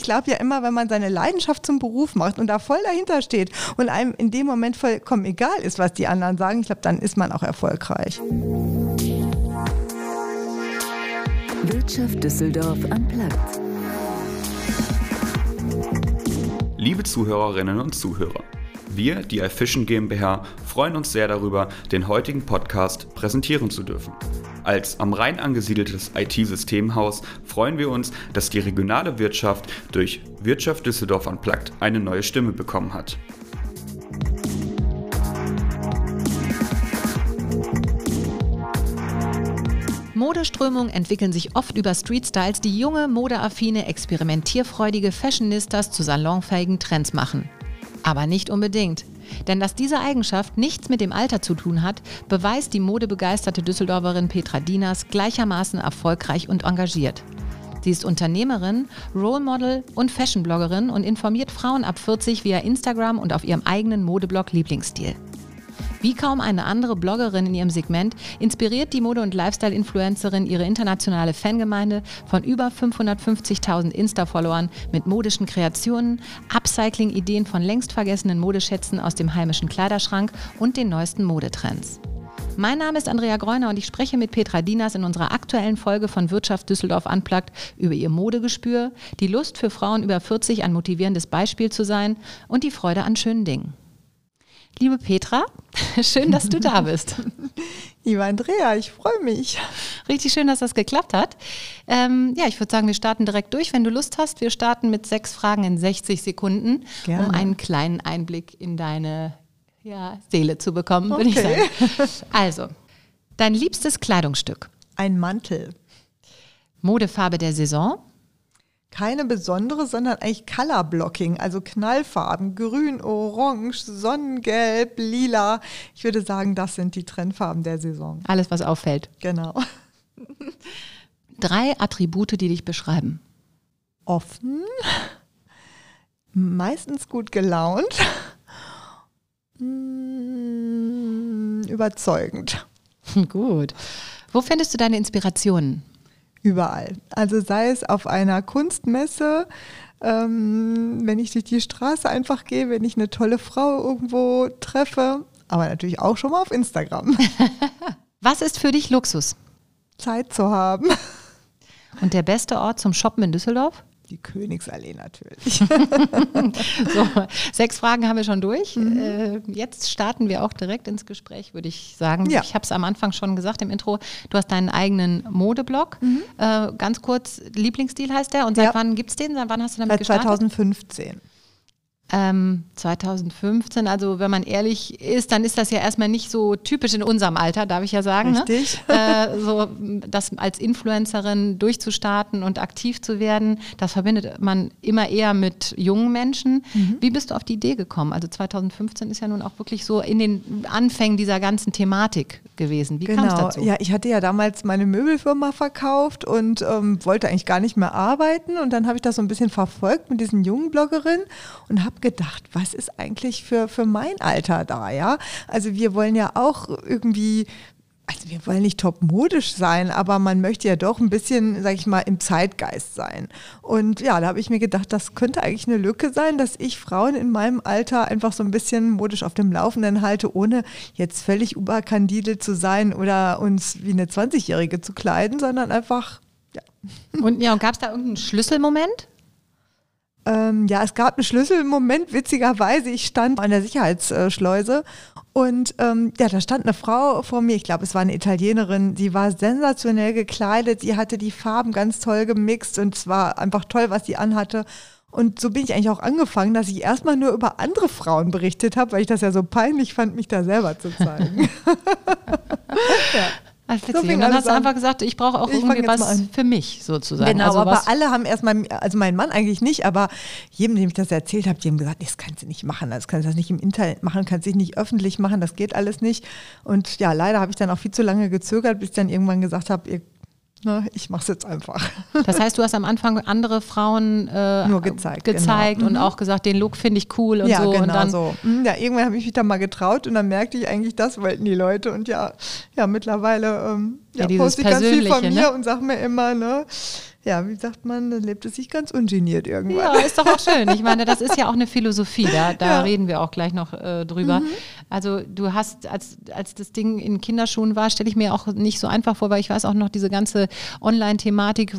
Ich glaube ja immer, wenn man seine Leidenschaft zum Beruf macht und da voll dahinter steht und einem in dem Moment vollkommen egal ist, was die anderen sagen, ich glaube, dann ist man auch erfolgreich. Wirtschaft Düsseldorf am Platz. Liebe Zuhörerinnen und Zuhörer, wir, die iFishing GmbH, freuen uns sehr darüber, den heutigen Podcast präsentieren zu dürfen. Als am Rhein angesiedeltes IT-Systemhaus freuen wir uns, dass die regionale Wirtschaft durch Wirtschaft Düsseldorf Unplugged eine neue Stimme bekommen hat. Modeströmungen entwickeln sich oft über Street-Styles, die junge, modeaffine, experimentierfreudige Fashionistas zu salonfähigen Trends machen. Aber nicht unbedingt. Denn dass diese Eigenschaft nichts mit dem Alter zu tun hat, beweist die modebegeisterte Düsseldorferin Petra Dieners gleichermaßen erfolgreich und engagiert. Sie ist Unternehmerin, Role Model und Fashion-Bloggerin und informiert Frauen ab 40 via Instagram und auf ihrem eigenen Modeblog Lieblingsstil. Wie kaum eine andere Bloggerin in ihrem Segment inspiriert die Mode- und Lifestyle-Influencerin ihre internationale Fangemeinde von über 550.000 Insta-Followern mit modischen Kreationen, Upcycling-Ideen von längst vergessenen Modeschätzen aus dem heimischen Kleiderschrank und den neuesten Modetrends. Mein Name ist Andrea Greuner und ich spreche mit Petra Dinas in unserer aktuellen Folge von Wirtschaft Düsseldorf Unplugged über ihr Modegespür, die Lust für Frauen über 40 ein motivierendes Beispiel zu sein und die Freude an schönen Dingen. Liebe Petra, schön, dass du da bist. Liebe Andrea, ich freue mich. Richtig schön, dass das geklappt hat. Ähm, ja, ich würde sagen, wir starten direkt durch. Wenn du Lust hast, wir starten mit sechs Fragen in 60 Sekunden, Gerne. um einen kleinen Einblick in deine ja, Seele zu bekommen, würde okay. ich sagen. Also, dein liebstes Kleidungsstück? Ein Mantel. Modefarbe der Saison? Keine besondere, sondern eigentlich Color Blocking, also Knallfarben, grün, orange, sonnengelb, lila. Ich würde sagen, das sind die Trendfarben der Saison. Alles, was auffällt. Genau. Drei Attribute, die dich beschreiben. Offen, meistens gut gelaunt, mm, überzeugend. Gut. Wo findest du deine Inspirationen? Überall. Also sei es auf einer Kunstmesse, ähm, wenn ich durch die Straße einfach gehe, wenn ich eine tolle Frau irgendwo treffe, aber natürlich auch schon mal auf Instagram. Was ist für dich Luxus? Zeit zu haben. Und der beste Ort zum Shoppen in Düsseldorf? Die Königsallee natürlich. so, sechs Fragen haben wir schon durch. Mhm. Äh, jetzt starten wir auch direkt ins Gespräch, würde ich sagen. Ja. Ich habe es am Anfang schon gesagt im Intro. Du hast deinen eigenen Modeblog. Mhm. Äh, ganz kurz, Lieblingsstil heißt der. Und seit ja. wann gibt es den? Seit wann hast du damit Seit gestartet? 2015. Ähm, 2015, also wenn man ehrlich ist, dann ist das ja erstmal nicht so typisch in unserem Alter, darf ich ja sagen. Ne? Richtig. Ne? Äh, so, das als Influencerin durchzustarten und aktiv zu werden, das verbindet man immer eher mit jungen Menschen. Mhm. Wie bist du auf die Idee gekommen? Also 2015 ist ja nun auch wirklich so in den Anfängen dieser ganzen Thematik gewesen. Wie genau. kam es dazu? Ja, ich hatte ja damals meine Möbelfirma verkauft und ähm, wollte eigentlich gar nicht mehr arbeiten. Und dann habe ich das so ein bisschen verfolgt mit diesen jungen Bloggerinnen und habe gedacht, was ist eigentlich für, für mein Alter da, ja? Also wir wollen ja auch irgendwie also wir wollen nicht top modisch sein, aber man möchte ja doch ein bisschen, sag ich mal, im Zeitgeist sein. Und ja, da habe ich mir gedacht, das könnte eigentlich eine Lücke sein, dass ich Frauen in meinem Alter einfach so ein bisschen modisch auf dem Laufenden halte, ohne jetzt völlig überkandidelt zu sein oder uns wie eine 20-Jährige zu kleiden, sondern einfach, ja. Und ja, und gab es da irgendeinen Schlüsselmoment? Ähm, ja, es gab einen Schlüsselmoment, witzigerweise. Ich stand an der Sicherheitsschleuse und ähm, ja, da stand eine Frau vor mir. Ich glaube, es war eine Italienerin. Die war sensationell gekleidet. Sie hatte die Farben ganz toll gemixt und es war einfach toll, was sie anhatte. Und so bin ich eigentlich auch angefangen, dass ich erstmal nur über andere Frauen berichtet habe, weil ich das ja so peinlich fand, mich da selber zu zeigen. ja. Also witzig. So und dann hast du einfach gesagt, ich brauche auch ich irgendwie was für mich sozusagen. Genau, also aber alle haben erstmal, also mein Mann eigentlich nicht, aber jedem, dem ich das erzählt habe, die haben gesagt, das kannst du nicht machen, das kannst du nicht im Internet machen, kannst dich nicht öffentlich machen, das geht alles nicht. Und ja, leider habe ich dann auch viel zu lange gezögert, bis ich dann irgendwann gesagt habe, ihr Ne, ich mache es jetzt einfach. Das heißt, du hast am Anfang andere Frauen äh, nur gezeigt, gezeigt genau. und mhm. auch gesagt, den Look finde ich cool und ja, so. Genau und dann so. Mhm, ja, irgendwann habe ich mich da mal getraut und dann merkte ich eigentlich, das wollten die Leute und ja, ja mittlerweile ähm, ja, ja poste ich ganz viel von mir ne? und sage mir immer, ne, ja, wie sagt man, dann lebt es sich ganz ungeniert irgendwann. Ja, ist doch auch schön. Ich meine, das ist ja auch eine Philosophie, da, da Ja. reden wir auch gleich noch äh, drüber. Also du hast, als, als das Ding in Kinderschuhen war, stelle ich mir auch nicht so einfach vor, weil ich weiß auch noch diese ganze Online-Thematik,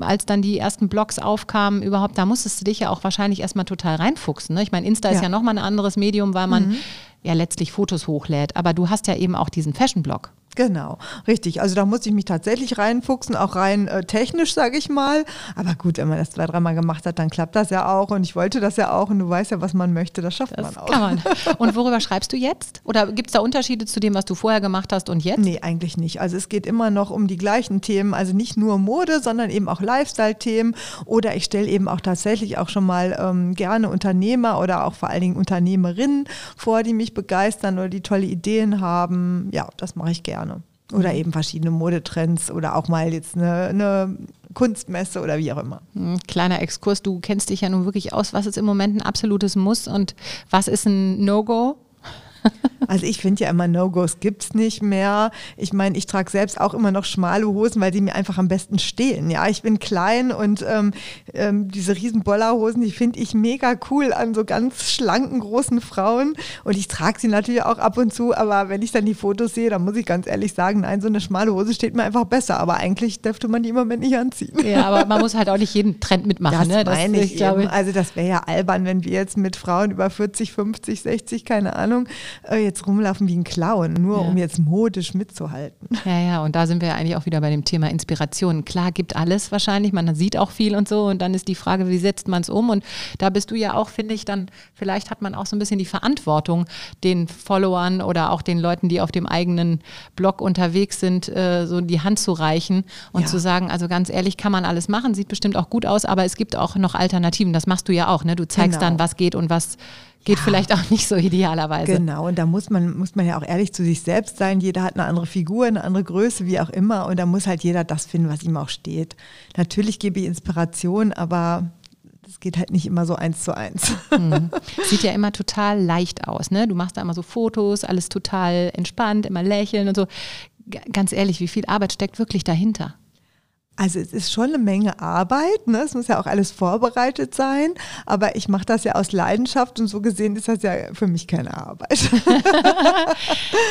als dann die ersten Blogs aufkamen, überhaupt, da musstest du dich ja auch wahrscheinlich erstmal total reinfuchsen. Ne? Ich meine, Insta ist Ja. ja nochmal ein anderes Medium, weil man ja letztlich Fotos hochlädt. Aber du hast ja eben auch diesen Fashion-Blog. Genau, richtig. Also da musste ich mich tatsächlich reinfuchsen, auch rein äh, technisch, sage ich mal. Aber gut, wenn man das zwei, dreimal gemacht hat, dann klappt das ja auch. Und ich wollte das ja auch. Und du weißt ja, was man möchte, das schafft Das man auch. kann man. Und worüber schreibst du jetzt? Oder gibt es da Unterschiede zu dem, was du vorher gemacht hast und jetzt? Nee, eigentlich nicht. Also es geht immer noch um die gleichen Themen, also nicht nur Mode, sondern eben auch Lifestyle-Themen. Oder ich stelle eben auch tatsächlich auch schon mal ähm, gerne Unternehmer oder auch vor allen Dingen Unternehmerinnen vor, die mich begeistern oder die tolle Ideen haben. Ja, das mache ich gerne. Oder eben verschiedene Modetrends oder auch mal jetzt eine, eine Kunstmesse oder wie auch immer. Hm, Kleiner Exkurs, du kennst dich ja nun wirklich aus, was ist im Moment ein absolutes Muss und was ist ein No-Go? Also ich finde ja immer No-Gos gibt's nicht mehr. Ich meine, ich trage selbst auch immer noch schmale Hosen, weil die mir einfach am besten stehen. Ja, ich bin klein und ähm, ähm, diese riesen Bollerhosen, die finde ich mega cool an so ganz schlanken, großen Frauen. Und ich trage sie natürlich auch ab und zu, aber wenn ich dann die Fotos sehe, dann muss ich ganz ehrlich sagen, nein, so eine schmale Hose steht mir einfach besser. Aber eigentlich dürfte man die im Moment nicht anziehen. Ja, aber man muss halt auch nicht jeden Trend mitmachen. Das ne? meine ich, glaube, eben. Also das wäre ja albern, wenn wir jetzt mit Frauen über 40, 50, 60, keine Ahnung, äh, jetzt rumlaufen wie ein Clown, nur Ja. um jetzt modisch mitzuhalten. Ja, ja, und da sind wir eigentlich auch wieder bei dem Thema Inspiration. Klar, gibt alles wahrscheinlich, man sieht auch viel und so und dann ist die Frage, wie setzt man es um? Und da bist du ja auch, finde ich, dann, vielleicht hat man auch so ein bisschen die Verantwortung, den Followern oder auch den Leuten, die auf dem eigenen Blog unterwegs sind, äh, so die Hand zu reichen und Ja. zu sagen, also ganz ehrlich, kann man alles machen, sieht bestimmt auch gut aus, aber es gibt auch noch Alternativen. Das machst du ja auch, ne? Du zeigst Genau. dann, was geht und was geht vielleicht auch nicht so idealerweise. Genau, und da muss man, muss man ja auch ehrlich zu sich selbst sein. Jeder hat eine andere Figur, eine andere Größe, wie auch immer. Und da muss halt jeder das finden, was ihm auch steht. Natürlich gebe ich Inspiration, aber das geht halt nicht immer so eins zu eins. Sieht ja immer total leicht aus, ne? Du machst da immer so Fotos, alles total entspannt, immer lächeln und so. G ganz ehrlich, wie viel Arbeit steckt wirklich dahinter? Also es ist schon eine Menge Arbeit, ne? es muss ja auch alles vorbereitet sein, aber ich mache das ja aus Leidenschaft und so gesehen ist das ja für mich keine Arbeit.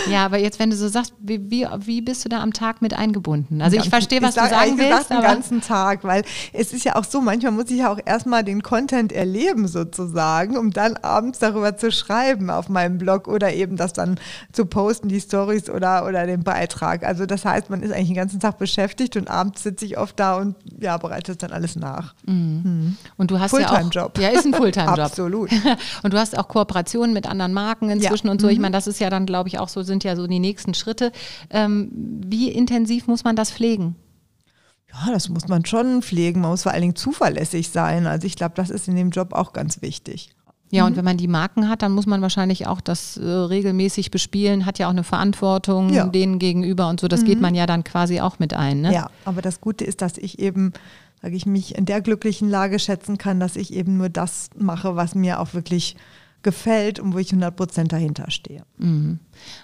Ja, aber jetzt, wenn du so sagst, wie, wie, wie bist du da am Tag mit eingebunden? Also ich verstehe, was ich sag du sagen willst, gesagt, den ganzen Tag, weil es ist ja auch so, manchmal muss ich ja auch erstmal den Content erleben sozusagen, um dann abends darüber zu schreiben auf meinem Blog oder eben das dann zu posten, die Stories oder, oder den Beitrag. Also das heißt, man ist eigentlich den ganzen Tag beschäftigt und abends sitze ich oft da und ja, bereite dann alles nach. und du hast ja auch Fulltime-Job. Ja, ist ein Fulltime-Job. Absolut. Und du hast auch Kooperationen mit anderen Marken inzwischen Ja. und so. Mhm. Ich meine, das ist ja dann, glaube ich, auch so, sind ja so die nächsten Schritte. Ähm, wie intensiv muss man das pflegen? Ja, das muss man schon pflegen. Man muss vor allen Dingen zuverlässig sein. Also ich glaube, das ist in dem Job auch ganz wichtig. Ja, Mhm. und wenn man die Marken hat, dann muss man wahrscheinlich auch das äh, regelmäßig bespielen, hat ja auch eine Verantwortung Ja. Mhm. denen gegenüber und so. Das geht man ja dann quasi auch mit ein. Ne? Ja, aber das Gute ist, dass ich eben, sage ich, mich in der glücklichen Lage schätzen kann, dass ich eben nur das mache, was mir auch wirklich gefällt und wo ich 100 Prozent dahinter stehe. Mhm.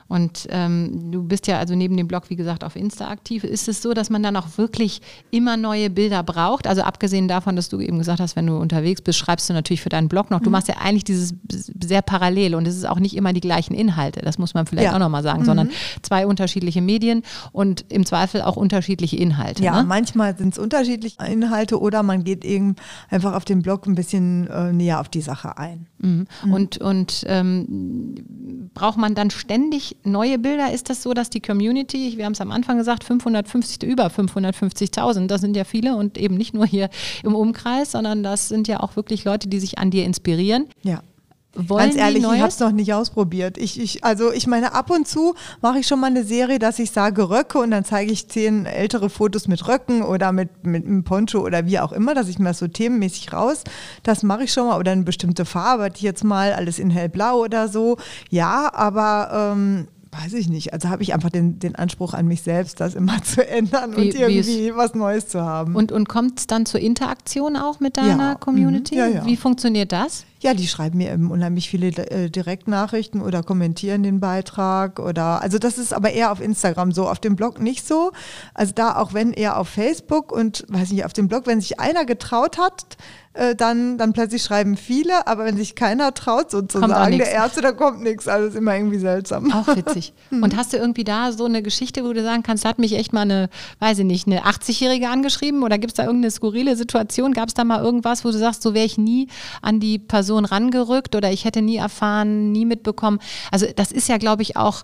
Und ähm, du bist ja also neben dem Blog, wie gesagt, auf Insta aktiv. Ist es so, dass man dann auch wirklich immer neue Bilder braucht? Also abgesehen davon, dass du eben gesagt hast, wenn du unterwegs bist, schreibst du natürlich für deinen Blog noch. Du Mhm. machst ja eigentlich dieses sehr parallel und es ist auch nicht immer die gleichen Inhalte. Das muss man vielleicht Ja. Mhm. auch nochmal sagen, sondern zwei unterschiedliche Medien und im Zweifel auch unterschiedliche Inhalte. Ja, ne? manchmal sind es unterschiedliche Inhalte oder man geht eben einfach auf dem Blog ein bisschen äh, näher auf die Sache ein. Mhm. Und, und ähm, braucht man dann ständig neue Bilder? Ist das so, dass die Community, wir haben es am Anfang gesagt, 550, über 550.000, das sind ja viele und eben nicht nur hier im Umkreis, sondern das sind ja auch wirklich Leute, die sich an dir inspirieren. Ja. Wollen Ganz ehrlich, ich habe es noch nicht ausprobiert. Ich, ich, also ich meine, ab und zu mache ich schon mal eine Serie, dass ich sage Röcke und dann zeige ich zehn ältere Fotos mit Röcken oder mit, mit einem Poncho oder wie auch immer, dass ich mir das so themenmäßig raus. Das mache ich schon mal. Oder eine bestimmte Farbe, die jetzt mal alles in hellblau oder so. Ja, aber ähm, weiß ich nicht. Also habe ich einfach den, den Anspruch an mich selbst, das immer zu ändern Wie- und irgendwie was Neues zu haben. Und, und kommt es dann zur Interaktion auch mit deiner Ja, Community? mhm, ja, ja. Wie funktioniert das? Ja, die schreiben mir eben unheimlich viele äh, Direktnachrichten oder kommentieren den Beitrag oder also das ist aber eher auf Instagram so, auf dem Blog nicht so. Also da auch wenn eher auf Facebook und weiß nicht, auf dem Blog, wenn sich einer getraut hat, äh, dann, dann plötzlich schreiben viele, aber wenn sich keiner traut, sozusagen, der Erste, da kommt nichts. Also ist immer irgendwie seltsam. Auch witzig. Hm. Und hast du irgendwie da so eine Geschichte, wo du sagen kannst, da hat mich echt mal eine, weiß ich nicht, eine 80-Jährige angeschrieben oder gibt es da irgendeine skurrile Situation? Gab es da mal irgendwas, wo du sagst, so wäre ich nie an die Person rangerückt oder ich hätte nie erfahren, nie mitbekommen? Also das ist ja, glaube ich, auch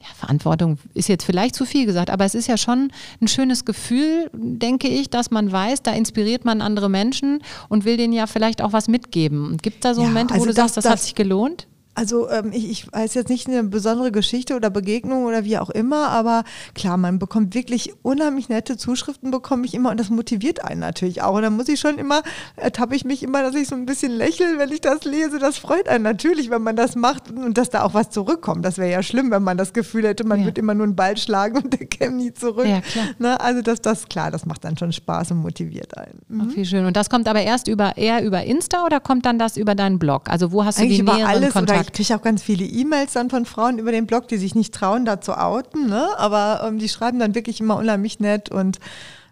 ja, Verantwortung ist jetzt vielleicht zu viel gesagt, aber es ist ja schon ein schönes Gefühl, denke ich, dass man weiß, da inspiriert man andere Menschen und will denen ja vielleicht auch was mitgeben. Gibt es da so ja, Momente, wo also du das, sagst, das, das hat sich gelohnt? Also ähm, ich, ich weiß jetzt nicht eine besondere Geschichte oder Begegnung oder wie auch immer, aber klar, man bekommt wirklich unheimlich nette Zuschriften, bekomme ich immer und das motiviert einen natürlich auch. Und dann muss ich schon immer, ertappe ich mich immer, dass ich so ein bisschen lächle, wenn ich das lese. Das freut einen natürlich, wenn man das macht und dass da auch was zurückkommt. Das wäre ja schlimm, wenn man das Gefühl hätte, man ja. wird immer nur einen Ball schlagen und der käme nie zurück. Ja, klar. Ne? Also das, das, klar, das macht dann schon Spaß und motiviert einen. Mhm. Ach, wie schön. Und das kommt aber erst über, eher über Insta oder kommt dann das über deinen Blog? Also wo hast du Eigentlich die näheren Kontakte? Ich kriege auch ganz viele E-Mails dann von Frauen über den Blog, die sich nicht trauen, da zu outen, ne? aber ähm, die schreiben dann wirklich immer unheimlich nett und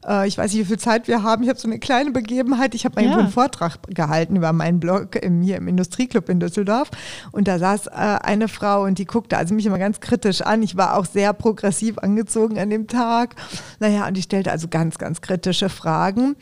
äh, ich weiß nicht, wie viel Zeit wir haben. Ich habe so eine kleine Begebenheit. Ich habe mal ja. einen Vortrag gehalten über meinen Blog im, hier im Industrieclub in Düsseldorf. Und da saß äh, eine Frau und die guckte also mich immer ganz kritisch an. Ich war auch sehr progressiv angezogen an dem Tag. Naja, und die stellte also ganz, ganz kritische Fragen.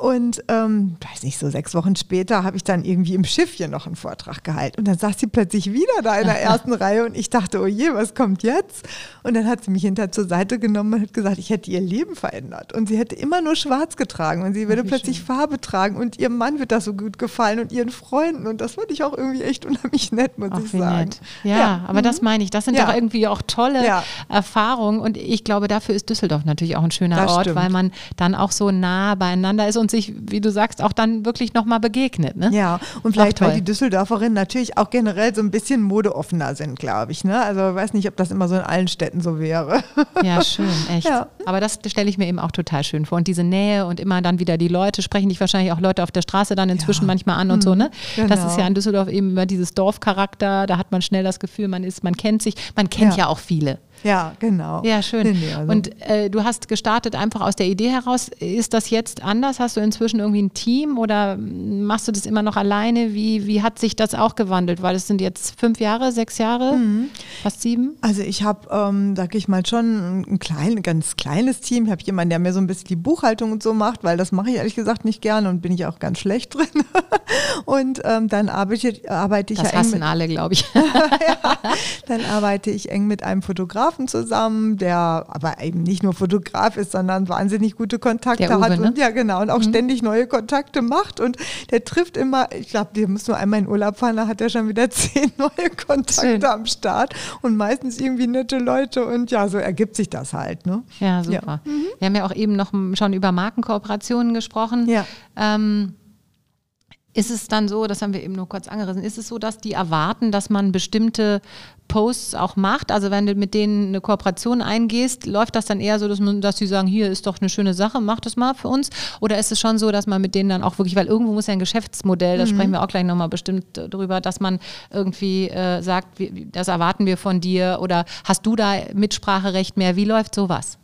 Und ähm, weiß nicht, so sechs Wochen später habe ich dann irgendwie im Schiffchen noch einen Vortrag gehalten. Und dann saß sie plötzlich wieder da in der ersten Reihe und ich dachte, oh je, was kommt jetzt? Und dann hat sie mich hinter zur Seite genommen und hat gesagt, ich hätte ihr Leben verändert. Und sie hätte immer nur schwarz getragen und sie würde Ach, plötzlich schön. Farbe tragen und ihrem Mann wird das so gut gefallen und ihren Freunden. Und das fand ich auch irgendwie echt unheimlich nett, muss Ach, ich sagen. Ja, ja, aber mhm. das meine ich. Das sind ja. doch irgendwie auch tolle ja. Erfahrungen. Und ich glaube, dafür ist Düsseldorf natürlich auch ein schöner das Ort, stimmt. weil man dann auch so nah beieinander ist und sich, wie du sagst, auch dann wirklich nochmal begegnet. Ne? Ja, und vielleicht, weil die Düsseldorferinnen natürlich auch generell so ein bisschen modeoffener sind, glaube ich. Ne? Also ich weiß nicht, ob das immer so in allen Städten so wäre. Ja, schön, echt. Ja. Aber das stelle ich mir eben auch total schön vor. Und diese Nähe und immer dann wieder die Leute, sprechen dich wahrscheinlich auch Leute auf der Straße dann inzwischen ja. manchmal an und mhm. so. Ne? Genau. Das ist ja genau. in Düsseldorf eben immer dieses Dorfcharakter, da hat man schnell das Gefühl, man ist, man kennt sich, man kennt ja, ja auch viele. Ja, genau. Ja, schön. Nee, also. Und äh, du hast gestartet einfach aus der Idee heraus. Ist das jetzt anders? Hast du inzwischen irgendwie ein Team oder machst du das immer noch alleine? Wie, wie hat sich das auch gewandelt? Weil es sind jetzt fünf Jahre, sechs Jahre, mhm. fast sieben? Also ich habe, ähm, sag ich mal, schon ein klein, ganz kleines Team. Ich habe jemanden, der mir so ein bisschen die Buchhaltung und so macht, weil das mache ich ehrlich gesagt nicht gerne und bin ich auch ganz schlecht drin. und ähm, dann arbeite, arbeite ich das ja eng. Das hassen alle, glaube ich. ja, dann arbeite ich eng mit einem Fotografen Fotografen zusammen, der aber eben nicht nur Fotograf ist, sondern wahnsinnig gute Kontakte Uwe, hat und ne? ja genau und auch mhm. ständig neue Kontakte macht und der trifft immer, ich glaube, der muss nur einmal in Urlaub fahren, da hat er schon wieder zehn neue Kontakte Schön. am Start und meistens irgendwie nette Leute und ja, so ergibt sich das halt. Ne? Ja, super. Ja. Mhm. Wir haben ja auch eben noch schon über Markenkooperationen gesprochen. Ja. Ähm, ist es dann so, das haben wir eben nur kurz angerissen, ist es so, dass die erwarten, dass man bestimmte Posts auch macht? Also wenn du mit denen eine Kooperation eingehst, läuft das dann eher so, dass, man, dass sie sagen, hier ist doch eine schöne Sache, mach das mal für uns? Oder ist es schon so, dass man mit denen dann auch wirklich, weil irgendwo muss ja ein Geschäftsmodell, da mhm. sprechen wir auch gleich nochmal bestimmt drüber, dass man irgendwie äh, sagt, das erwarten wir von dir oder hast du da Mitspracherecht mehr? Wie läuft sowas?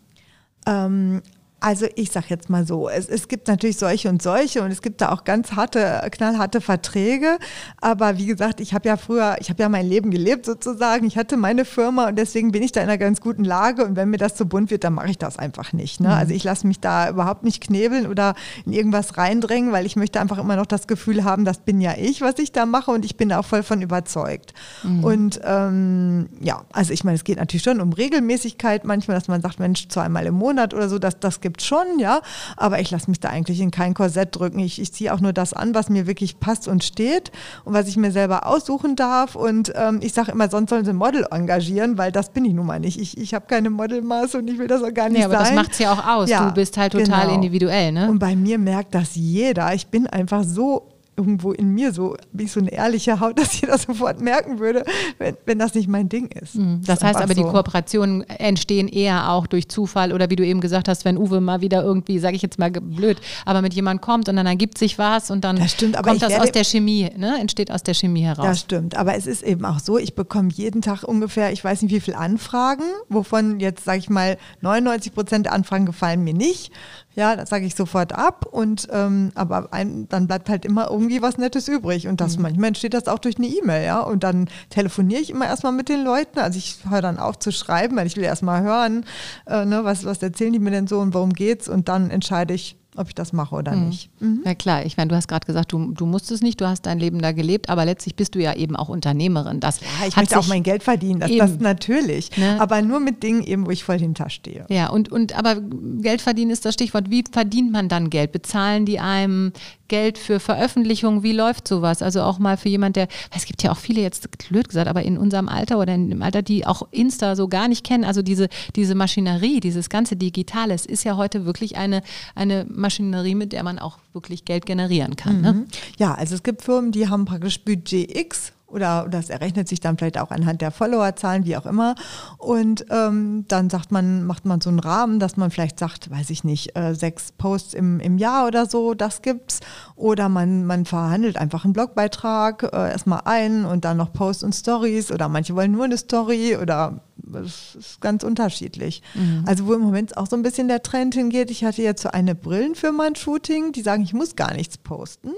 Ähm, also ich sage jetzt mal so, es, es gibt natürlich solche und solche und es gibt da auch ganz harte, knallharte Verträge. Aber wie gesagt, ich habe ja früher, ich habe ja mein Leben gelebt sozusagen. Ich hatte meine Firma und deswegen bin ich da in einer ganz guten Lage. Und wenn mir das zu bunt wird, dann mache ich das einfach nicht. Ne? Mhm. Also ich lasse mich da überhaupt nicht knebeln oder in irgendwas reindrängen, weil ich möchte einfach immer noch das Gefühl haben, das bin ja ich, was ich da mache und ich bin da auch voll von überzeugt. Mhm. Und ähm, ja, also ich meine, es geht natürlich schon um Regelmäßigkeit manchmal, dass man sagt, Mensch, zweimal im Monat oder so, dass das gibt gibt schon, ja, aber ich lasse mich da eigentlich in kein Korsett drücken. Ich, ich ziehe auch nur das an, was mir wirklich passt und steht und was ich mir selber aussuchen darf. Und ähm, ich sage immer, sonst sollen sie ein Model engagieren, weil das bin ich nun mal nicht. Ich, ich habe keine Modelmaße und ich will das auch gar nicht nee, aber sein. das macht es ja auch aus. Ja, du bist halt total genau. individuell, ne? Und bei mir merkt das jeder. Ich bin einfach so irgendwo in mir so, wie so eine ehrliche Haut, dass jeder sofort merken würde, wenn, wenn das nicht mein Ding ist. Mhm. Das ist heißt aber, die so. Kooperationen entstehen eher auch durch Zufall oder wie du eben gesagt hast, wenn Uwe mal wieder irgendwie, sage ich jetzt mal blöd, aber mit jemand kommt und dann ergibt sich was und dann Das stimmt, aber kommt ich das aus der Chemie, ne? entsteht aus der Chemie heraus. Das stimmt, aber es ist eben auch so, ich bekomme jeden Tag ungefähr, ich weiß nicht wie viele Anfragen, wovon jetzt, sage ich mal, 99 Prozent der Anfragen gefallen mir nicht. Ja, das sage ich sofort ab und ähm, aber ein, dann bleibt halt immer irgendwie was Nettes übrig und das manchmal entsteht das auch durch eine E-Mail, ja und dann telefoniere ich immer erstmal mit den Leuten, also ich höre dann auf zu schreiben, weil ich will erstmal hören, äh, ne, was, was erzählen die mir denn so und worum geht's und dann entscheide ich, ob ich das mache oder nicht. Ja klar, ich meine, du hast gerade gesagt, du, du musstest nicht, du hast dein Leben da gelebt, aber letztlich bist du ja eben auch Unternehmerin. Das Ja, ich hat möchte auch mein Geld verdienen, das, Eben. das natürlich. Ne? Aber nur mit Dingen eben, wo ich voll hinterstehe. Ja, und, und aber Geld verdienen ist das Stichwort. Wie verdient man dann Geld? Bezahlen die einem Geld für Veröffentlichungen? Wie läuft sowas? Also auch mal für jemand, der, es gibt ja auch viele jetzt, blöd gesagt, aber in unserem Alter oder in dem Alter, die auch Insta so gar nicht kennen. Also diese, diese Maschinerie, dieses ganze Digitale, es ist ja heute wirklich eine, eine Maschinerie, mit der man auch wirklich Geld generieren kann. Ne? Ja, also es gibt Firmen, die haben praktisch Budget X oder das errechnet sich dann vielleicht auch anhand der Followerzahlen, wie auch immer. Und ähm, dann sagt man, macht man so einen Rahmen, dass man vielleicht sagt, weiß ich nicht, äh, sechs Posts im, im Jahr oder so, das gibt's. Oder man, man verhandelt einfach einen Blogbeitrag äh, erstmal ein und dann noch Posts und Stories oder manche wollen nur eine Story oder es ist ganz unterschiedlich. Also wo im Moment auch so ein bisschen der Trend hingeht. Ich hatte jetzt so eine Brillenfirma ein Shooting, die sagen, ich muss gar nichts posten,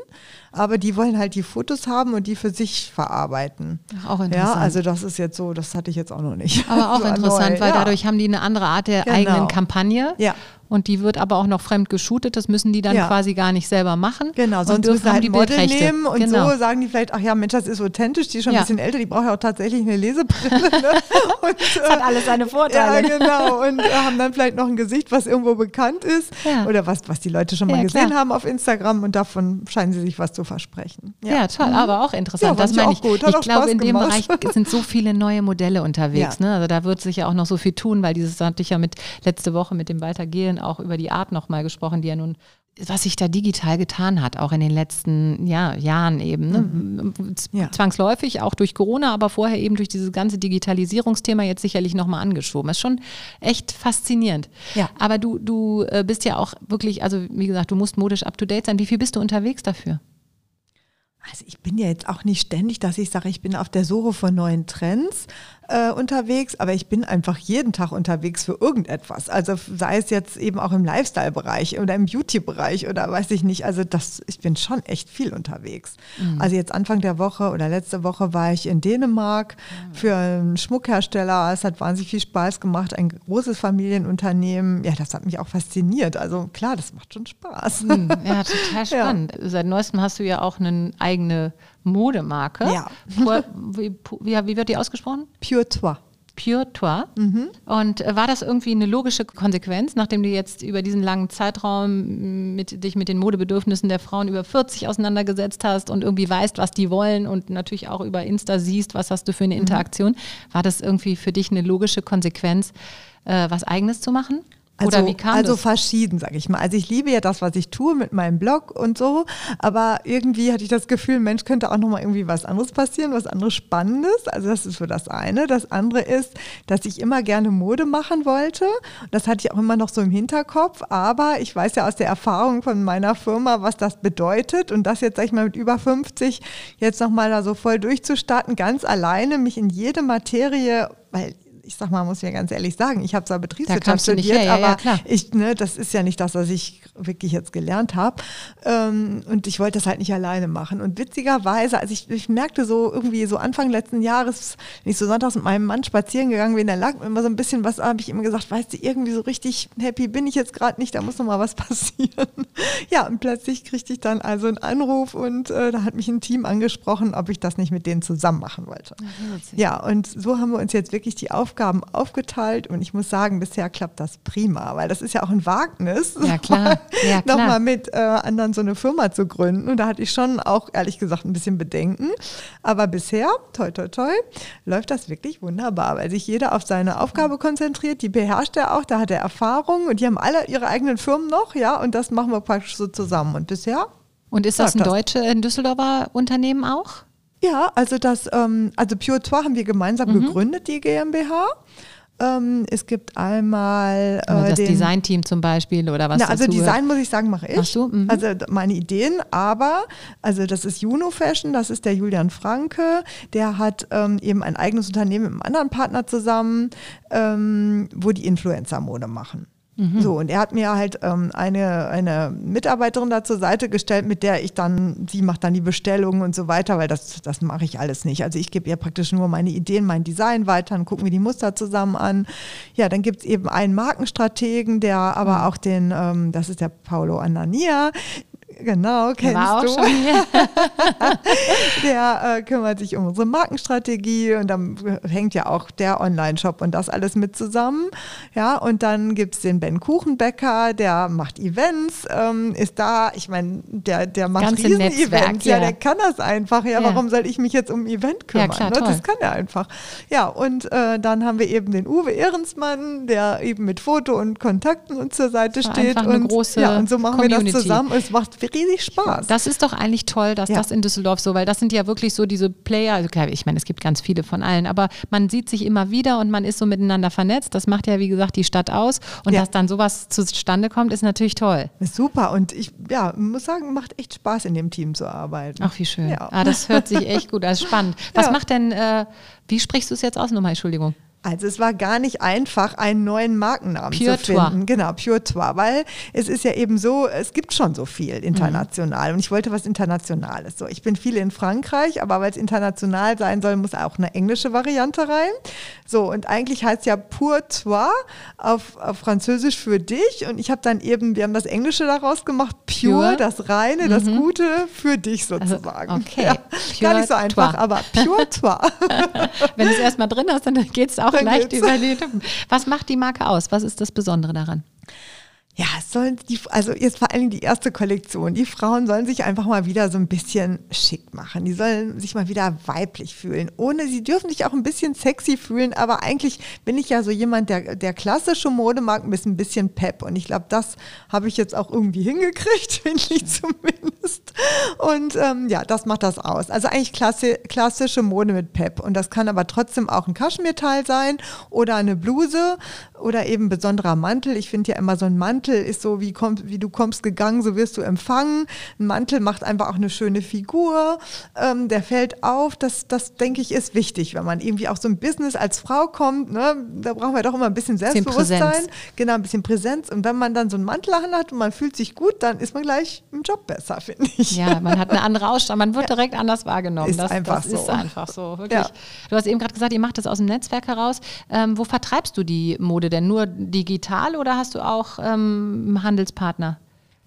aber die wollen halt die Fotos haben und die für sich verarbeiten. Auch Ja, interessant. also das ist jetzt so, das hatte ich jetzt auch noch nicht. Aber auch So interessant, neu, weil ja. dadurch haben die eine andere Art der Genau. eigenen Kampagne. Ja. Und die wird aber auch noch fremd geshootet. Das müssen die dann Ja. quasi gar nicht selber machen. Genau, sonst müssen halt die Model Bildrechte. nehmen und genau. so sagen die vielleicht, ach ja, Mensch, das ist authentisch, die ist schon Ja. ein bisschen älter, die braucht ja auch tatsächlich eine Lesebrille. Ne? Und, Das hat alles seine Ja, Vorteile. genau. Und äh, haben dann vielleicht noch ein Gesicht, was irgendwo bekannt ist Ja. oder was, was die Leute schon mal Ja, gesehen klar. haben auf Instagram und davon scheinen sie sich was zu versprechen. Ja, toll, aber auch interessant. Mhm. Ja, das fand ich meine auch ich. gut. Hat ich glaube, in dem. Bereich sind so viele neue Modelle unterwegs. Ja. Ne? Also da wird sich ja auch noch so viel tun, weil dieses hatte ich ja mit letzte Woche mit dem Walter Gehlen auch über die Art nochmal gesprochen, die ja nun was sich da digital getan hat, auch in den letzten ja, Jahren eben. Ne? Mhm. Ja. Zwangsläufig, auch durch Corona, aber vorher eben durch dieses ganze Digitalisierungsthema jetzt sicherlich nochmal angeschoben. ist schon echt faszinierend. Ja. Aber du, du äh, bist ja auch wirklich, also wie gesagt, du musst modisch up to date sein. Wie viel bist du unterwegs dafür? Also ich bin ja jetzt auch nicht ständig, dass ich sage, ich bin auf der Suche von neuen Trends äh, unterwegs, aber ich bin einfach jeden Tag unterwegs für irgendetwas. Also sei es jetzt eben auch im Lifestyle-Bereich oder im Beauty-Bereich oder weiß ich nicht. Also das, ich bin schon echt viel unterwegs. Also jetzt Anfang der Woche oder letzte Woche war ich in Dänemark für einen Schmuckhersteller. Es hat wahnsinnig viel Spaß gemacht. Ein großes Familienunternehmen. Ja, das hat mich auch fasziniert. Also klar, das macht schon Spaß. Hm, Ja, total spannend. Seit neuestem hast du ja auch eine eigene Modemarke. Ja. Pur- Wie, wie, wie wird die ausgesprochen? Pure Toi. Pure Toi. Mhm. Und äh, war das irgendwie eine logische Konsequenz, nachdem du jetzt über diesen langen Zeitraum mit, dich mit den Modebedürfnissen der Frauen über 40 auseinandergesetzt hast und irgendwie weißt, was die wollen und natürlich auch über Insta siehst, was hast du für eine Mhm. Interaktion? War das irgendwie für dich eine logische Konsequenz, äh, was Eigenes zu machen? Also, Oder wie kam also das? verschieden, sag ich mal. Also ich liebe ja das, was ich tue mit meinem Blog und so, aber irgendwie hatte ich das Gefühl, Mensch, könnte auch noch mal irgendwie was anderes passieren, was anderes Spannendes. Also das ist so das eine. Das andere ist, dass ich immer gerne Mode machen wollte. Das hatte ich auch immer noch so im Hinterkopf, aber ich weiß ja aus der Erfahrung von meiner Firma, was das bedeutet und das jetzt, sag ich mal, mit über 50 jetzt noch mal da so voll durchzustarten, ganz alleine, mich in jede Materie, weil ich sag mal, muss ich ja ganz ehrlich sagen, ich habe zwar Betriebswirtschaft studiert, her, ja, aber ja, ich, ne, das ist ja nicht das, was ich wirklich jetzt gelernt habe. Ähm, und ich wollte das halt nicht alleine machen. Und witzigerweise, also ich, ich merkte so irgendwie so Anfang letzten Jahres, wenn ich so sonntags mit meinem Mann spazieren gegangen bin, da lag mir immer so ein bisschen was, habe ich immer gesagt, weißt du, irgendwie so richtig happy bin ich jetzt gerade nicht, da muss noch mal was passieren. ja, und plötzlich kriegte ich dann also einen Anruf und äh, da hat mich ein Team angesprochen, ob ich das nicht mit denen zusammen machen wollte. Ja, und so haben wir uns jetzt wirklich die Aufgaben aufgeteilt und ich muss sagen, bisher klappt das prima, weil das ist ja auch ein Wagnis, Ja, klar. Ja, klar. nochmal mit äh, anderen so eine Firma zu gründen. Und da hatte ich schon auch ehrlich gesagt ein bisschen Bedenken. Aber bisher, toi, toi, toi, läuft das wirklich wunderbar, weil sich jeder auf seine Aufgabe konzentriert. Die beherrscht er auch, da hat er Erfahrung und die haben alle ihre eigenen Firmen noch, ja, und das machen wir praktisch so zusammen. Und bisher Und ist das ein deutsche, ein Düsseldorfer Unternehmen auch? Ja, also das, ähm, also Pure Trois haben wir gemeinsam mhm. gegründet, die GmbH. Ähm, es gibt einmal äh, das Designteam zum Beispiel oder was? Na, also Design muss ich sagen, mache ich. Ach so, mhm. also meine Ideen, aber also das ist Juno Fashion, das ist der Julian Franke, der hat ähm, eben ein eigenes Unternehmen mit einem anderen Partner zusammen, ähm, wo die Influencer-Mode machen. Mhm. So, und er hat mir halt ähm, eine, eine Mitarbeiterin da zur Seite gestellt, mit der ich dann, sie macht dann die Bestellungen und so weiter, weil das, das mache ich alles nicht. Also ich gebe ihr praktisch nur meine Ideen, mein Design weiter, dann gucken wir die Muster zusammen an. Ja, dann gibt es eben einen Markenstrategen, der aber mhm. auch den, ähm, das ist der Paolo Anania, Genau, kennst war auch du. Schon hier. der äh, kümmert sich um unsere Markenstrategie und dann hängt ja auch der Online-Shop und das alles mit zusammen. Ja, und dann gibt es den Ben Kuchenbäcker, der macht Events, ähm, ist da, ich meine, der, der macht Riesen-Events, ja. ja. der kann das einfach. Ja, ja, warum soll ich mich jetzt um ein Event kümmern? Ja, klar, ne? Das kann er einfach. Ja, und äh, dann haben wir eben den Uwe Ehrensmann, der eben mit Foto und Kontakten uns zur Seite steht. Und, ja, und so machen Community. wir das zusammen. Es macht riesig Spaß. Das ist doch eigentlich toll, dass ja. das in Düsseldorf so, weil das sind ja wirklich so diese Player, also klar, ich meine, es gibt ganz viele von allen, aber man sieht sich immer wieder und man ist so miteinander vernetzt. Das macht ja, wie gesagt, die Stadt aus. Und ja. dass dann sowas zustande kommt, ist natürlich toll. Super. Und ich ja, muss sagen, macht echt Spaß, in dem Team zu arbeiten. Ach, wie schön. Ja. Ah, das hört sich echt gut an. Spannend. Was macht denn, äh, wie sprichst du es jetzt aus? Nochmal, Entschuldigung. Also es war gar nicht einfach, einen neuen Markennamen Pure zu finden. Trois. Genau, Pure Trois, weil es ist ja eben so, es gibt schon so viel international mhm. und ich wollte was Internationales. So, ich bin viel in Frankreich, aber weil es international sein soll, muss auch eine englische Variante rein. So, und eigentlich heißt ja Pure Trois auf, auf Französisch für dich und ich habe dann eben, wir haben das Englische daraus gemacht, Pure, pure. das Reine, mhm. das Gute für dich also, sozusagen. Also, okay. Ja, gar nicht so einfach, aber Pure Trois. Wenn du es erstmal drin hast, dann geht es auch auch leicht über die Lippen. Was macht die Marke aus? Was ist das Besondere daran? Ja, sollen die, also jetzt vor allem die erste Kollektion. Die Frauen sollen sich einfach mal wieder so ein bisschen schick machen. Die sollen sich mal wieder weiblich fühlen. Ohne, sie dürfen sich auch ein bisschen sexy fühlen, aber eigentlich bin ich ja so jemand, der, der klassische Mode mag, mit ein bisschen Pep. Und ich glaube, das habe ich jetzt auch irgendwie hingekriegt, finde ich zumindest. Und ähm, ja, das macht das aus. Also eigentlich klassi klassische Mode mit Pep. Und das kann aber trotzdem auch ein Kaschmirteil sein oder eine Bluse oder eben besonderer Mantel. Ich finde ja immer so ein Mantel ist so, wie, komm, wie du kommst gegangen, so wirst du empfangen. Ein Mantel macht einfach auch eine schöne Figur. Ähm, der fällt auf. Das, das denke ich, ist wichtig, wenn man irgendwie auch so ein Business als Frau kommt. Ne? Da brauchen wir doch immer ein bisschen Selbstbewusstsein. Genau, ein bisschen Präsenz. Und wenn man dann so einen Mantel hat und man fühlt sich gut, dann ist man gleich im Job besser, finde ich. Ja, man hat eine andere Ausstrahlung. Man wird ja. direkt anders wahrgenommen. Ist das, einfach das so. ist einfach so. Wirklich. Ja. Du hast eben gerade gesagt, ihr macht das aus dem Netzwerk heraus. Ähm, wo vertreibst du die Mode denn? Nur digital oder hast du auch ähm, Handelspartner?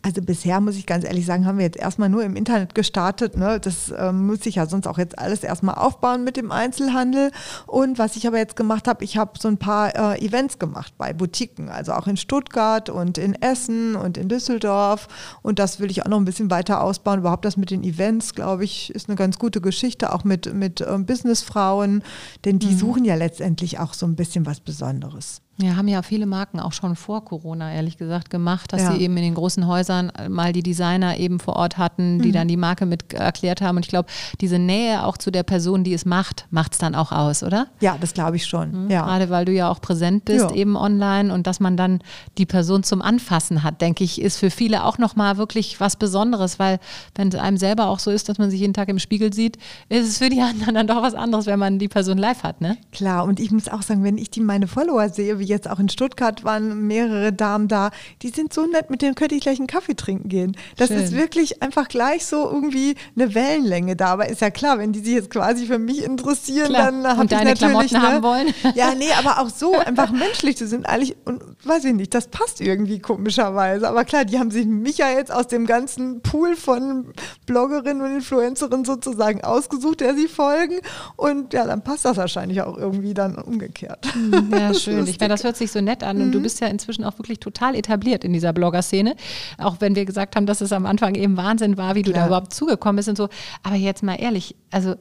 Also bisher muss ich ganz ehrlich sagen, haben wir jetzt erstmal nur im Internet gestartet. Ne? Das ähm, muss ich ja sonst auch jetzt alles erstmal aufbauen mit dem Einzelhandel. Und was ich aber jetzt gemacht habe, ich habe so ein paar äh, Events gemacht bei Boutiquen, also auch in Stuttgart und in Essen und in Düsseldorf. Und das will ich auch noch ein bisschen weiter ausbauen. Überhaupt das mit den Events, glaube ich, ist eine ganz gute Geschichte, auch mit, mit ähm, Businessfrauen, denn die mhm. suchen ja letztendlich auch so ein bisschen was Besonderes. Ja, haben ja viele Marken auch schon vor Corona, ehrlich gesagt, gemacht, dass ja. sie eben in den großen Häusern mal die Designer eben vor Ort hatten, die mhm. dann die Marke mit erklärt haben. Und ich glaube, diese Nähe auch zu der Person, die es macht, macht es dann auch aus, oder? Ja, das glaube ich schon. Mhm. Ja. Gerade weil du ja auch präsent bist, ja. eben online und dass man dann die Person zum Anfassen hat, denke ich, ist für viele auch nochmal wirklich was Besonderes, weil wenn es einem selber auch so ist, dass man sich jeden Tag im Spiegel sieht, ist es für die anderen dann doch was anderes, wenn man die Person live hat, ne? Klar, und ich muss auch sagen, wenn ich die meine Follower sehe, wie wie jetzt auch in Stuttgart waren mehrere Damen da, die sind so nett, mit denen könnte ich gleich einen Kaffee trinken gehen. Das Schön. ist wirklich einfach gleich so irgendwie eine Wellenlänge da. Aber ist ja klar, wenn die sich jetzt quasi für mich interessieren, klar. dann habe ich natürlich Klamotten ne, haben wollen. Ja, nee, aber auch so einfach menschlich zu sind eigentlich und weiß ich nicht, das passt irgendwie komischerweise. Aber klar, die haben sich mich ja jetzt aus dem ganzen Pool von Bloggerinnen und Influencerinnen sozusagen ausgesucht, der sie folgen und ja, dann passt das wahrscheinlich auch irgendwie dann umgekehrt. Hm, ja, schön schön. Ich meine, das hört sich so nett an mhm. und du mhm. bist ja inzwischen auch wirklich total etabliert in dieser Blogger-Szene. Auch wenn wir gesagt haben, dass es am Anfang eben Wahnsinn war, wie du Klar. da überhaupt zugekommen bist und so. Aber jetzt mal ehrlich, also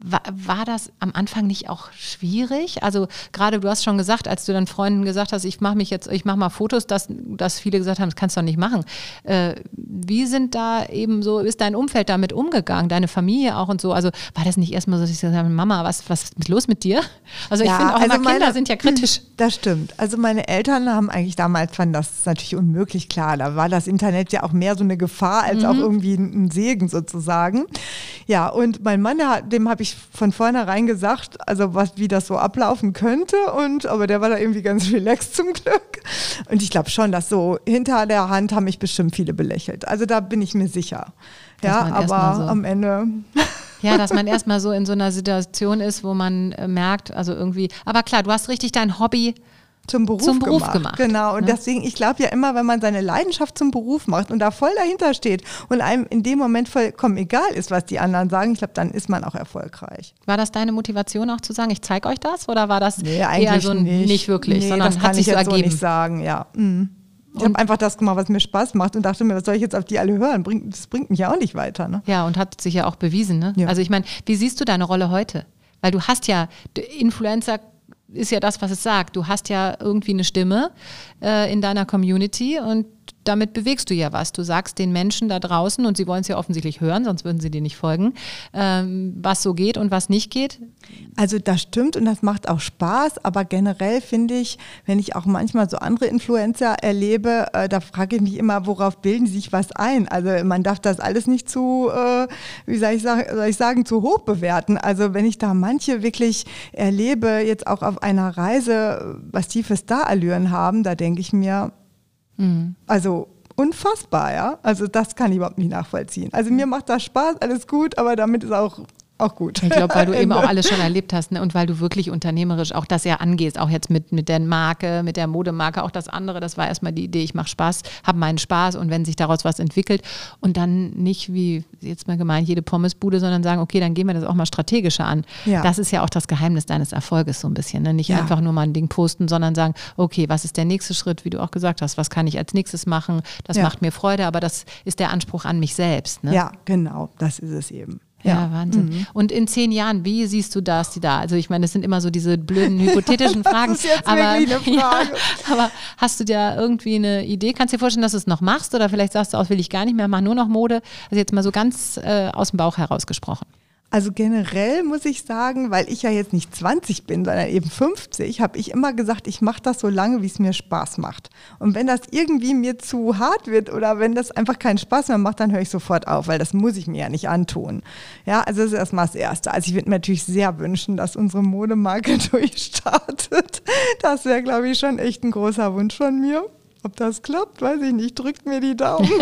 war, war das am Anfang nicht auch schwierig? Also gerade du hast schon gesagt, als du dann Freunden gesagt hast, ich mache mich jetzt, ich mache mal Fotos, dass, dass viele gesagt haben, das kannst du doch nicht machen. Äh, wie sind da eben so, ist dein Umfeld damit umgegangen, deine Familie auch und so? Also war das nicht erstmal so, dass ich gesagt habe, Mama, was, was ist los mit dir? Also ich Ja, finde auch also immer Kinder meine- sind ja kritisch. Das stimmt. Also meine Eltern haben eigentlich damals fanden das natürlich unmöglich klar. Da war das Internet ja auch mehr so eine Gefahr als auch irgendwie ein Segen sozusagen. Ja, und mein Mann, dem habe ich von vornherein gesagt, also was, wie das so ablaufen könnte. Und aber der war da irgendwie ganz relaxed zum Glück. Und ich glaube schon, dass so hinter der Hand haben mich bestimmt viele belächelt. Also da bin ich mir sicher. Dass Ja, aber so- am Ende Ja, dass man erstmal so in so einer Situation ist, wo man äh, merkt, also irgendwie, aber klar, du hast richtig dein Hobby. Zum Beruf, Zum Beruf gemacht. gemacht, Genau. Und ne? deswegen, ich glaube ja immer, wenn man seine Leidenschaft zum Beruf macht und da voll dahinter steht und einem in dem Moment vollkommen egal ist, was die anderen sagen, ich glaube, dann ist man auch erfolgreich. War das deine Motivation auch zu sagen, ich zeige euch das? Oder war das Nee, eher eigentlich so ein- nicht. wirklich, nee, sondern das hat kann sich ich so jetzt so ergeben? nicht sagen, ja. Mhm. Ich habe einfach das gemacht, was mir Spaß macht und dachte mir, was soll ich jetzt auf die alle hören? Bringt, das bringt mich ja auch nicht weiter. Ne? Ja, und hat sich ja auch bewiesen. Ne? Ja. Also ich meine, wie siehst du deine Rolle heute? Weil du hast ja, Influencer ist ja das, was es sagt. Du hast ja irgendwie eine Stimme äh, in deiner Community und damit bewegst du ja was. Du sagst den Menschen da draußen, und sie wollen es ja offensichtlich hören, sonst würden sie dir nicht folgen, ähm, was so geht und was nicht geht. Also das stimmt und das macht auch Spaß, aber generell finde ich, wenn ich auch manchmal so andere Influencer erlebe, äh, da frage ich mich immer, worauf bilden sie sich was ein? Also man darf das alles nicht zu, äh, wie soll ich, sagen, soll ich sagen, zu hoch bewerten. Also wenn ich da manche wirklich erlebe, jetzt auch auf einer Reise, was die für Starallüren haben, da denke ich mir, also unfassbar, ja. Also das kann ich überhaupt nicht nachvollziehen. Also mir macht das Spaß, alles gut, aber damit ist auch, auch gut. Ich glaube, weil du eben auch alles schon erlebt hast ne? und weil du wirklich unternehmerisch auch das ja angehst, auch jetzt mit, mit der Marke, mit der Modemarke, auch das andere, das war erstmal die Idee, ich mache Spaß, habe meinen Spaß und wenn sich daraus was entwickelt und dann nicht wie jetzt mal gemeint jede Pommesbude, sondern sagen, okay, dann gehen wir das auch mal strategischer an. Ja. Das ist ja auch das Geheimnis deines Erfolges so ein bisschen. Ne? Nicht Ja. einfach nur mal ein Ding posten, sondern sagen, okay, was ist der nächste Schritt, wie du auch gesagt hast, was kann ich als nächstes machen, das Ja. macht mir Freude, aber das ist der Anspruch an mich selbst. Ne? Ja, genau, das ist es eben. Ja, Wahnsinn. Mhm. Und in zehn Jahren, wie siehst du das, die da? Also ich meine, das sind immer so diese blöden hypothetischen Fragen. ist jetzt aber, eine Frage. Ja, aber hast du da irgendwie eine Idee? Kannst du dir vorstellen, dass du es noch machst? Oder vielleicht sagst du auch, will ich gar nicht mehr, mach nur noch Mode? Also jetzt mal so ganz äh, aus dem Bauch herausgesprochen. Also generell muss ich sagen, weil ich ja jetzt nicht 20 bin, sondern eben 50, habe ich immer gesagt, ich mache das so lange, wie es mir Spaß macht. Und wenn das irgendwie mir zu hart wird oder wenn das einfach keinen Spaß mehr macht, dann höre ich sofort auf, weil das muss ich mir ja nicht antun. Ja, also das ist erstmal das Erste. Also ich würde mir natürlich sehr wünschen, dass unsere Modemarke durchstartet. Das wäre, glaube ich, schon echt ein großer Wunsch von mir. Ob das klappt, weiß ich nicht. Drückt mir die Daumen.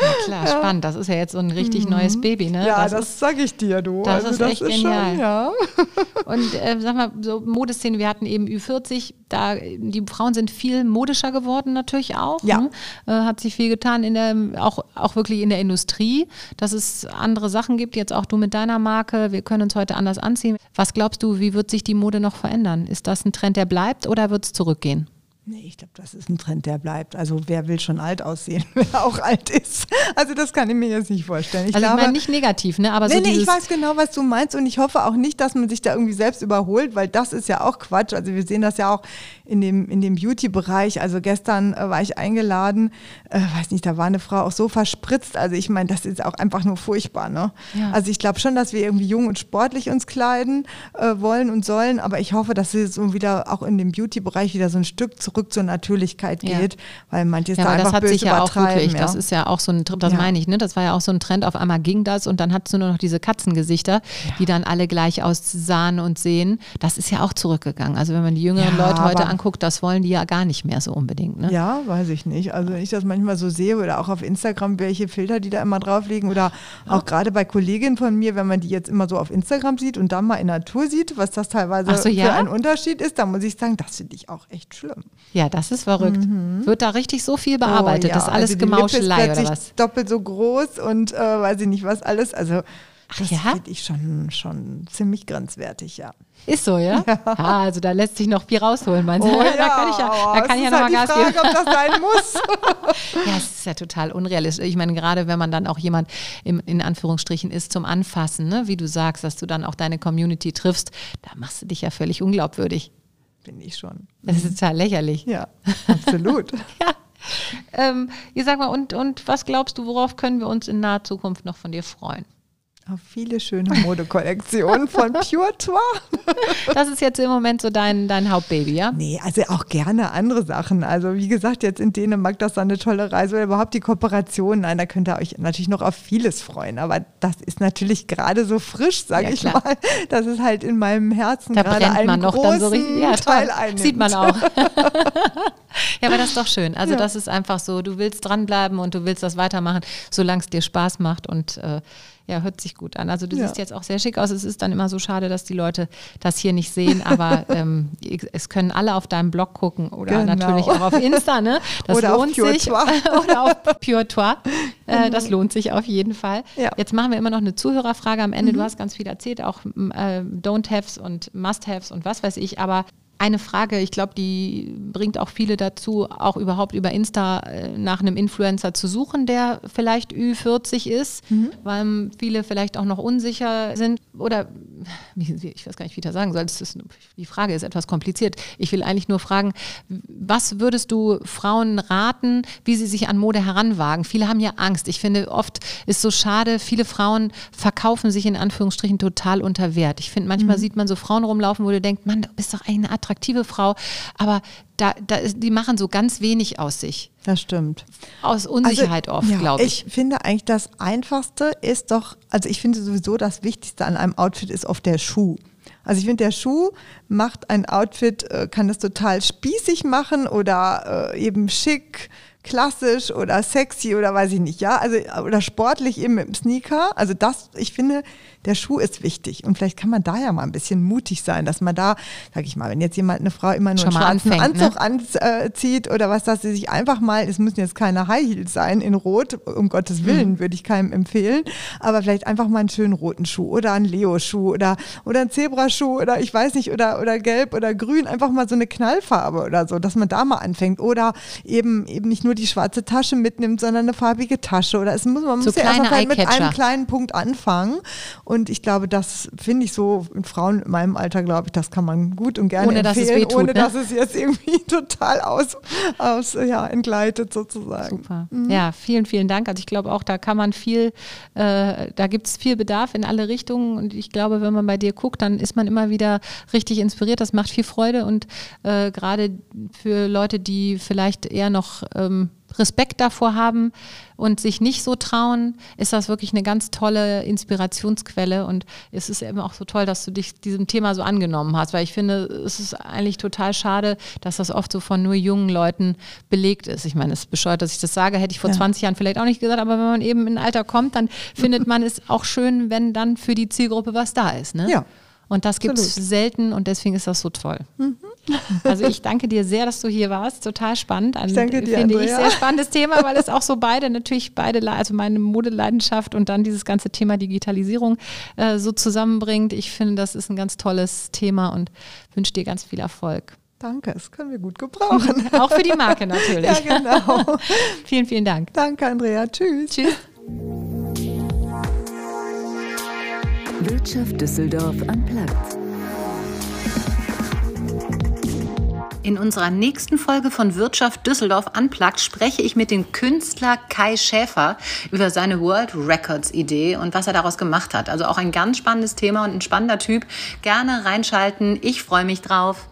Ja, klar, spannend. Das ist ja jetzt so ein richtig neues Baby, ne? Mhm. Ja, Was das, sage ich dir, du. das also ist das echt ist genial. schon, ja. Und äh, sag mal, so Modeszene, wir hatten eben Ü40, da die Frauen sind viel modischer geworden natürlich auch. Ja. Ne? Äh, hat sich viel getan in der, auch, auch wirklich in der Industrie, dass es andere Sachen gibt, jetzt auch du mit deiner Marke, wir können uns heute anders anziehen. Was glaubst du, wie wird sich die Mode noch verändern? Ist das ein Trend, der bleibt oder wird es zurückgehen? Nee, ich glaube, das ist ein Trend, der bleibt. Also wer will schon alt aussehen, wer auch alt ist? Also das kann ich mir jetzt nicht vorstellen. Ich also ich glaube, meine nicht negativ, ne? aber so nee, nee, dieses, ich weiß genau, was du meinst und ich hoffe auch nicht, dass man sich da irgendwie selbst überholt, weil das ist ja auch Quatsch. Also wir sehen das ja auch in dem, in dem Beauty-Bereich. Also gestern äh, war ich eingeladen, äh, weiß nicht, da war eine Frau auch so verspritzt. Also ich meine, das ist auch einfach nur furchtbar. Ne? Ja. Also ich glaube schon, dass wir irgendwie jung und sportlich uns kleiden äh, wollen und sollen, aber ich hoffe, dass es so wieder auch in dem Beauty-Bereich wieder so ein Stück zurück zur Natürlichkeit Ja. geht, weil manches Ja, da aber das einfach hat sich ja auch wirklich, ja. das ist ja auch so ein, das Ja. meine ich, ne? Das war ja auch so ein Trend, auf einmal ging das und dann hattest du nur noch diese Katzengesichter, die dann alle gleich aussahen und sehen. Das ist ja auch zurückgegangen. Also wenn man die jüngeren Ja, Leute heute anguckt, das wollen die ja gar nicht mehr so unbedingt. Ne? Ja, weiß ich nicht. Also wenn ich das manchmal so sehe oder auch auf Instagram, welche Filter die da immer drauf liegen oder auch gerade bei Kolleginnen von mir, wenn man die jetzt immer so auf Instagram sieht und dann mal in Natur sieht, was das teilweise so, ja? für ein Unterschied ist, dann muss ich sagen, das finde ich auch echt schlimm. Ja, das ist verrückt. Wird da richtig so viel bearbeitet? Mhm. Oh, ja. Das ist alles also die Lippe ist Gemauschelei oder was? doppelt so groß und äh, weiß ich nicht was alles. Also Ach Das ja? finde ich schon, schon ziemlich grenzwertig, ja. Ist so, ja? Ah, also da lässt sich noch viel rausholen, meinst du? Oh da kann ich ja, da kann es ich ja ist noch mal halt Gas die geben. Frage, ob das sein muss. Ja, es ist ja total unrealistisch. Ich meine, gerade wenn man dann auch jemand im, in Anführungsstrichen ist zum Anfassen, ne? wie du sagst, dass du dann auch deine Community triffst, da machst du dich ja völlig unglaubwürdig. Finde ich schon. Das ist total lächerlich. Ja, absolut. Ja. Ähm, ihr sag mal, und, und was glaubst du, worauf können wir uns in naher Zukunft noch von dir freuen? Auf viele schöne Modekollektionen von Pure Tour. Das ist jetzt im Moment so dein, dein Hauptbaby, ja? Nee, also auch gerne andere Sachen. Also wie gesagt, jetzt in Dänemark, das ist eine tolle Reise oder überhaupt die Kooperation. Nein, da könnt ihr euch natürlich noch auf vieles freuen. Aber das ist natürlich gerade so frisch, sage Ja, ich klar. mal, dass es halt in meinem Herzen Da gerade brennt einen man noch dann so richtig. Ja, Teil einnimmt. Sieht man auch. ja, aber das ist doch schön. Also Ja. das ist einfach so, du willst dranbleiben und du willst das weitermachen, solange es dir Spaß macht und äh, ja, hört sich gut an. Also du Ja. siehst jetzt auch sehr schick aus. Es ist dann immer so schade, dass die Leute das hier nicht sehen, aber ähm, es können alle auf deinem Blog gucken oder Genau. natürlich auch auf Insta, ne? Das Oder auf lohnt Pure sich. Toi. oder auf Pure Toi. Äh, das lohnt sich auf jeden Fall. Ja. Jetzt machen wir immer noch eine Zuhörerfrage am Ende. Du hast ganz viel erzählt, auch äh, Don't-Haves und Must-Haves und was weiß ich, aber eine Frage, ich glaube, die bringt auch viele dazu, auch überhaupt über Insta äh, nach einem Influencer zu suchen, der vielleicht Ü40 ist, weil viele vielleicht auch noch unsicher sind. Oder ich weiß gar nicht, wie ich das sagen soll. Das ist, die Frage ist etwas kompliziert. Ich will eigentlich nur fragen, was würdest du Frauen raten, wie sie sich an Mode heranwagen? Viele haben ja Angst. Ich finde, oft ist so schade, viele Frauen verkaufen sich in Anführungsstrichen total unter Wert. Ich finde, manchmal sieht man so Frauen rumlaufen, wo du denkst, Mann, du bist doch eigentlich eine attraktive Frau, aber da, da ist, die machen so ganz wenig aus sich. Das stimmt. Aus Unsicherheit Also, oft, ja, glaube ich. Ich finde eigentlich das Einfachste ist doch, also ich finde sowieso das Wichtigste an einem Outfit ist oft der Schuh. Also ich finde, der Schuh macht ein Outfit, äh, kann es total spießig machen oder äh, eben schick, klassisch oder sexy oder weiß ich nicht, ja, also oder sportlich eben mit dem Sneaker. Also das, ich finde, der Schuh ist wichtig und vielleicht kann man da ja mal ein bisschen mutig sein, dass man da, sag ich mal, wenn jetzt jemand eine Frau immer nur Schon einen schwarzen anfängt, ne? Anzug anzieht oder was, dass sie sich einfach mal, es müssen jetzt keine High Heels sein in Rot, um Gottes Willen Mhm. würde ich keinem empfehlen, aber vielleicht einfach mal einen schönen roten Schuh oder einen Leo-Schuh oder, oder einen Zebraschuh oder ich weiß nicht, oder, oder gelb oder grün, einfach mal so eine Knallfarbe oder so, dass man da mal anfängt oder eben, eben nicht nur die schwarze Tasche mitnimmt, sondern eine farbige Tasche oder es muss, man So muss ja erst mal kleine vielleicht mit einem kleinen Punkt anfangen und ich glaube, das finde ich so in Frauen in meinem Alter, glaube ich, das kann man gut und gerne Ohne, dass es empfehlen, wehtut, ohne ne? dass es jetzt irgendwie total aus, aus ja, entgleitet sozusagen. Super. Mhm. Ja, vielen, vielen Dank. Also ich glaube auch, da kann man viel, äh, da gibt es viel Bedarf in alle Richtungen und ich glaube, wenn man bei dir guckt, dann ist man immer wieder richtig inspiriert. Das macht viel Freude und äh, gerade für Leute, die vielleicht eher noch ähm, Respekt davor haben und sich nicht so trauen, ist das wirklich eine ganz tolle Inspirationsquelle und es ist eben auch so toll, dass du dich diesem Thema so angenommen hast, weil ich finde, es ist eigentlich total schade, dass das oft so von nur jungen Leuten belegt ist. Ich meine, es ist bescheuert, dass ich das sage, hätte ich vor Ja. 20 Jahren vielleicht auch nicht gesagt, aber wenn man eben in ein Alter kommt, dann findet man es auch schön, wenn dann für die Zielgruppe was da ist. Ne? Ja. Und das gibt es selten und deswegen ist das so toll. Also ich danke dir sehr, dass du hier warst. Total spannend. Ein, Ich danke dir, Finde ich Andrea. sehr spannendes Thema, weil es auch so beide, natürlich beide, also meine Modeleidenschaft und dann dieses ganze Thema Digitalisierung äh, so zusammenbringt. Ich finde, das ist ein ganz tolles Thema und wünsche dir ganz viel Erfolg. Danke, das können wir gut gebrauchen. Auch für die Marke natürlich. ja, genau. vielen, vielen Dank. Danke, Andrea. Tschüss. Tschüss. Wirtschaft Düsseldorf am Platz. In unserer nächsten Folge von Wirtschaft Düsseldorf Unplugged spreche ich mit dem Künstler Kai Schäfer über seine World Records Idee und was er daraus gemacht hat. Also auch ein ganz spannendes Thema und ein spannender Typ. Gerne reinschalten. Ich freue mich drauf.